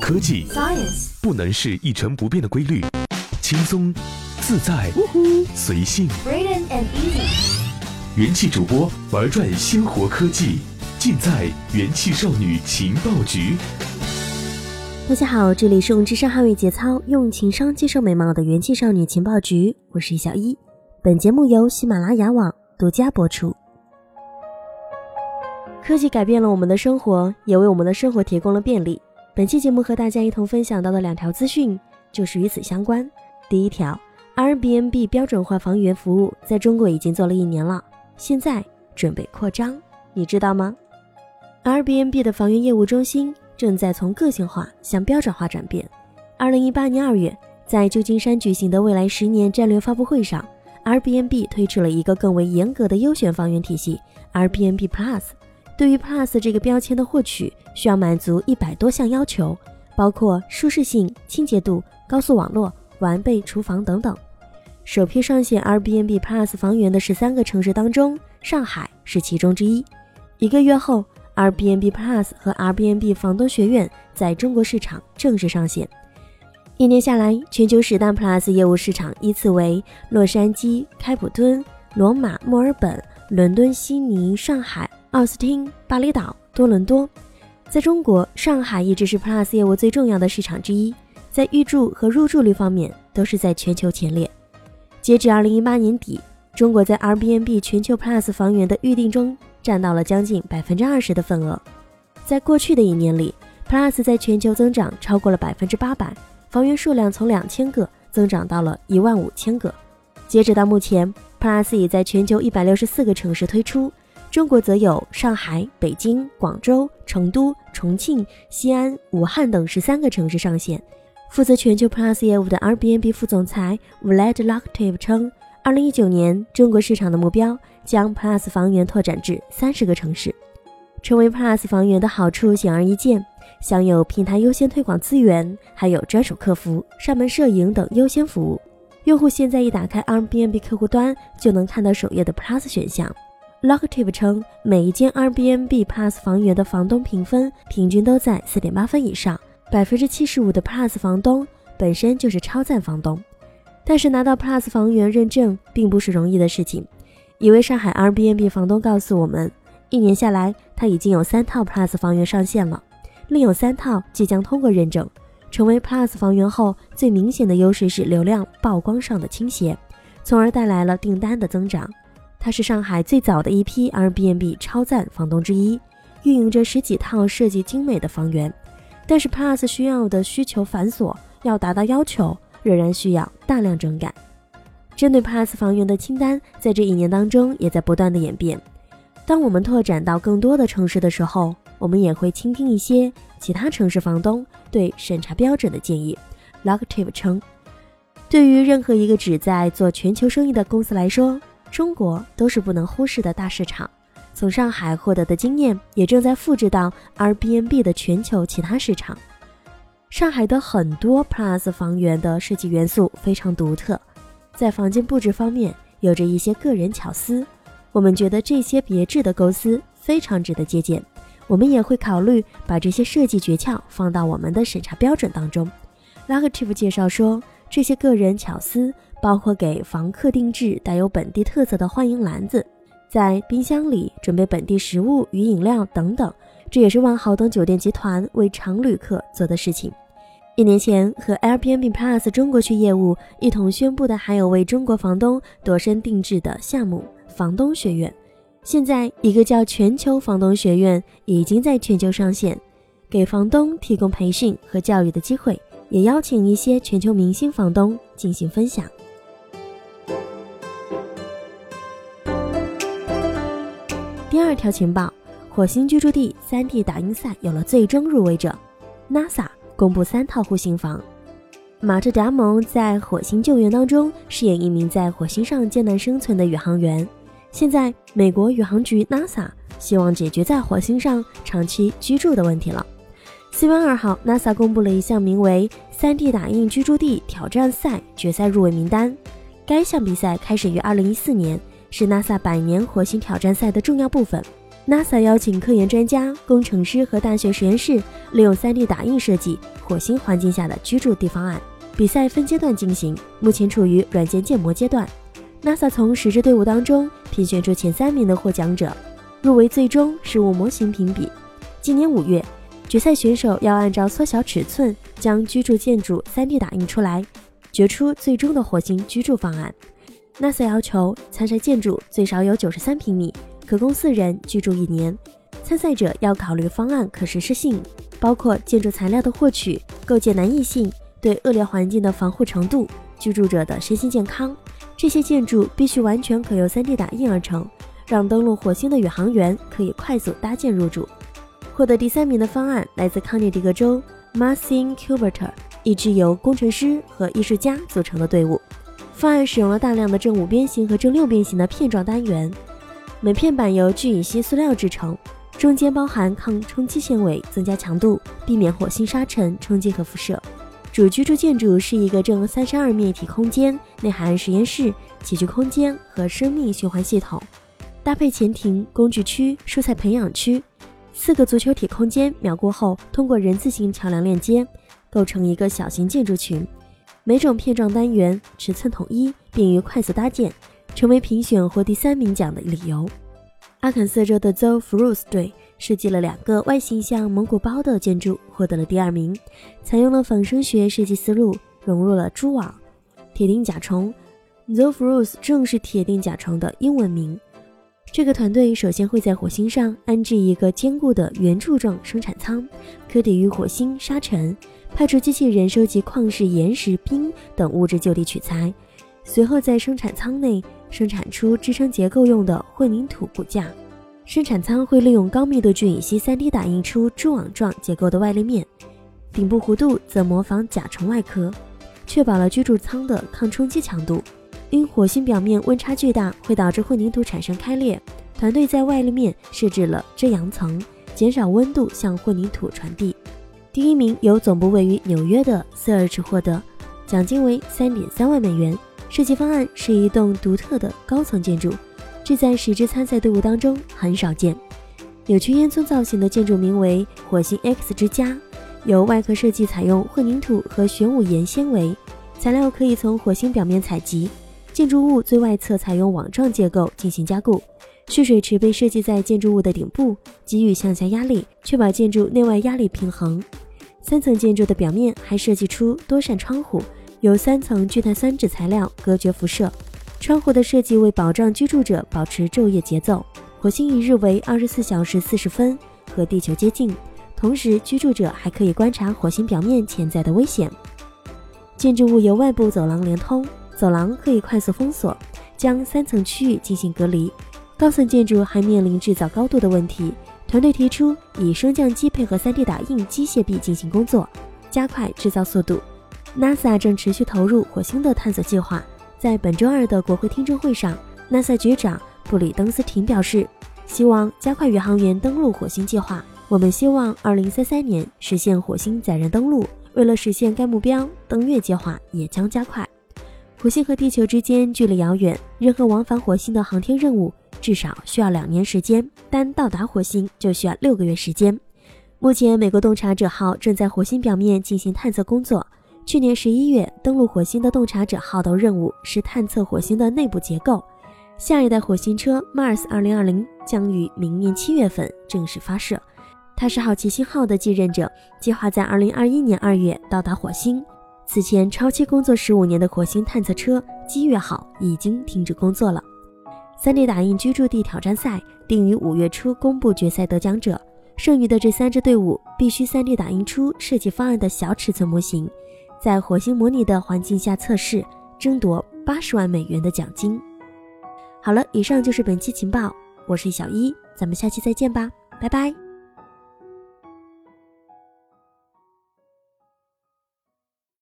科技 Science 不能是一成不变的规律，轻松、自在、随性。Braden and Easy 元气主播玩转鲜活科技，尽在元气少女情报局。大家好，这里是用智商捍卫节操，用情商接受美貌的元气少女情报局，我是小一。本节目由喜马拉雅网独家播出。科技改变了我们的生活，也为我们的生活提供了便利。本期节目和大家一同分享到的两条资讯就是与此相关。第一条，Airbnb 标准化房源服务在中国已经做了一年了，现在准备扩张，你知道吗？Airbnb 的房源业务中心正在从个性化向标准化转变。二零一八年二月，在旧金山举行的未来十年战略发布会上，Airbnb 推出了一个更为严格的优选房源体系 ——Airbnb Plus。对于 Plus 这个标签的获取，需要满足一百多项要求，包括舒适性、清洁度、高速网络、完备厨房等等。首批上线 Airbnb Plus 房源的十三个城市当中，上海是其中之一。一个月后，Airbnb Plus 和 Airbnb 房东学院在中国市场正式上线。一年下来，全球十大 Plus 业务市场依次为洛杉矶、开普敦、罗马、墨尔本、伦敦、悉尼、上海。奥斯汀、巴厘岛、多伦多，在中国，上海一直是 Plus 业务最重要的市场之一，在预住和入住率方面都是在全球前列。截止二零一八年底，中国在 Airbnb 全球 Plus 房源的预订中占到了将近百分之二十的份额。在过去的一年里，Plus 在全球增长超过了百分之八百，房源数量从两千个增长到了一万五千个。截止到目前，Plus 已在全球一百六十四个城市推出。中国则有上海、北京、广州、成都、重庆、西安、武汉等十三个城市上线。负责全球 Plus 业务的 Airbnb 副总裁 Vlad Loktiv 称，二零一九年中国市场的目标将 Plus 房源拓展至三十个城市。成为 Plus 房源的好处显而易见，享有平台优先推广资源，还有专属客服、上门摄影等优先服务。用户现在一打开 Airbnb 客户端，就能看到首页的 Plus 选项。Loctive 称，每一间 Airbnb Plus 房源的房东评分平均都在四点八分以上，百分之七十五的 Plus 房东本身就是超赞房东。但是拿到 Plus 房源认证并不是容易的事情。一位上海 Airbnb 房东告诉我们，一年下来，他已经有三套 Plus 房源上线了，另有三套即将通过认证。成为 Plus 房源后，最明显的优势是流量曝光上的倾斜，从而带来了订单的增长。他是上海最早的一批 Airbnb 超赞房东之一，运营着十几套设计精美的房源。但是 Plus 需要的需求繁琐，要达到要求，仍然需要大量整改。针对 Plus 房源的清单，在这一年当中也在不断的演变。当我们拓展到更多的城市的时候，我们也会倾听一些其他城市房东对审查标准的建议。Loctive 称，对于任何一个旨在做全球生意的公司来说，中国都是不能忽视的大市场，从上海获得的经验也正在复制到 Airbnb 的全球其他市场。上海的很多 Plus 房源的设计元素非常独特，在房间布置方面有着一些个人巧思，我们觉得这些别致的构思非常值得借鉴。我们也会考虑把这些设计诀窍放到我们的审查标准当中。Lagative 介绍说，这些个人巧思。包括给房客定制带有本地特色的欢迎篮子，在冰箱里准备本地食物与饮料等等，这也是万豪等酒店集团为常旅客做的事情。一年前和 Airbnb Plus 中国区业务一同宣布的，还有为中国房东度身定制的项目——房东学院。现在，一个叫全球房东学院已经在全球上线，给房东提供培训和教育的机会，也邀请一些全球明星房东进行分享。第二条情报：火星居住地 3D 打印赛有了最终入围者，NASA 公布三套户型房。马特·达蒙在火星救援当中饰演一名在火星上艰难生存的宇航员。现在，美国宇航局 NASA 希望解决在火星上长期居住的问题了。四月二号，NASA 公布了一项名为“三 D 打印居住地挑战赛”决赛入围名单。该项比赛开始于二零一四年，是 NASA 百年火星挑战赛的重要部分。NASA 邀请科研专家、工程师和大学实验室，利用 3D 打印设计火星环境下的居住地方案。比赛分阶段进行，目前处于软件建模阶段。NASA 从十支队伍当中评选出前三名的获奖者，入围最终实物模型评比。今年五月，决赛选手要按照缩小尺寸将居住建筑 3D 打印出来，决出最终的火星居住方案。NASA 要求参赛建筑最少有九十三平米。可供四人居住一年，参赛者要考虑方案可实施性，包括建筑材料的获取、构建难易性、对恶劣环境的防护程度、居住者的身心健康。这些建筑必须完全可由 3D 打印而成，让登陆火星的宇航员可以快速搭建入住。获得第三名的方案来自康涅狄格州 Marcin Cuberter，一支由工程师和艺术家组成的队伍。方案使用了大量的正五边形和正六边形的片状单元。每片板由聚乙烯塑料制成，中间包含抗冲击纤维，增加强度，避免火星沙尘冲击和辐射。主居住建筑是一个正三十二面体空间，内含实验室、起居空间和生命循环系统，搭配前庭、工具区、蔬菜培养区。四个足球体空间秒过后通过人字形桥梁链接，构成一个小型建筑群。每种片状单元尺寸统一，便于快速搭建。成为评选获第三名奖的理由。阿肯色州的 Zoe Frus 队设计了两个外形像蒙古包的建筑，获得了第二名。采用了仿生学设计思路，融入了蛛网、铁钉甲虫。Zoe Frus 正是铁钉甲虫的英文名。这个团队首先会在火星上安置一个坚固的圆柱状生产舱，可抵御火星沙尘。派出机器人收集矿石、岩石、冰等物质就地取材，随后在生产舱内。生产出支撑结构用的混凝土骨架，生产舱会利用高密度聚乙烯 3D 打印出蛛网状结构的外立面，顶部弧度则模仿甲虫外壳，确保了居住舱的抗冲击强度。因火星表面温差巨大，会导致混凝土产生开裂，团队在外立面设置了遮阳层，减少温度向混凝土传递。第一名由总部位于纽约的 Search 获得，奖金为3.3万美元。设计方案是一栋独特的高层建筑，这在十支参赛队伍当中很少见。扭曲烟囱造型的建筑名为火星 X 之家，由外壳设计采用混凝土和玄武岩纤维材料，可以从火星表面采集。建筑物最外侧采用网状结构进行加固，蓄水池被设计在建筑物的顶部，给予向下压力，确保建筑内外压力平衡。三层建筑的表面还设计出多扇窗户。由三层聚碳酸酯材料隔绝辐射，窗户的设计为保障居住者保持昼夜节奏。火星一日为二十四小时四十分，和地球接近，同时居住者还可以观察火星表面潜在的危险。建筑物由外部走廊连通，走廊可以快速封锁，将三层区域进行隔离。高层建筑还面临制造高度的问题，团队提出以升降机配合 3D 打印机械臂进行工作，加快制造速度。NASA 正持续投入火星的探索计划。在本周二的国会听证会上，NASA 局长布里登斯廷表示，希望加快宇航员登陆火星计划。我们希望2033年实现火星载人登陆。为了实现该目标，登月计划也将加快。火星和地球之间距离遥远，任何往返火星的航天任务至少需要两年时间，单到达火星就需要六个月时间。目前，美国洞察者号正在火星表面进行探测工作。去年十一月登陆火星的洞察者号的任务是探测火星的内部结构。下一代火星车 Mars 二零二零将于明年七月份正式发射，它是好奇心号的继任者，计划在二零二一年二月到达火星。此前超期工作十五年的火星探测车机月号已经停止工作了。3D 打印居住地挑战赛定于五月初公布决赛得奖者，剩余的这三支队伍必须 3D 打印出设计方案的小尺寸模型。在火星模拟的环境下测试，争夺八十万美元的奖金。好了，以上就是本期情报，我是小一，咱们下期再见吧，拜拜。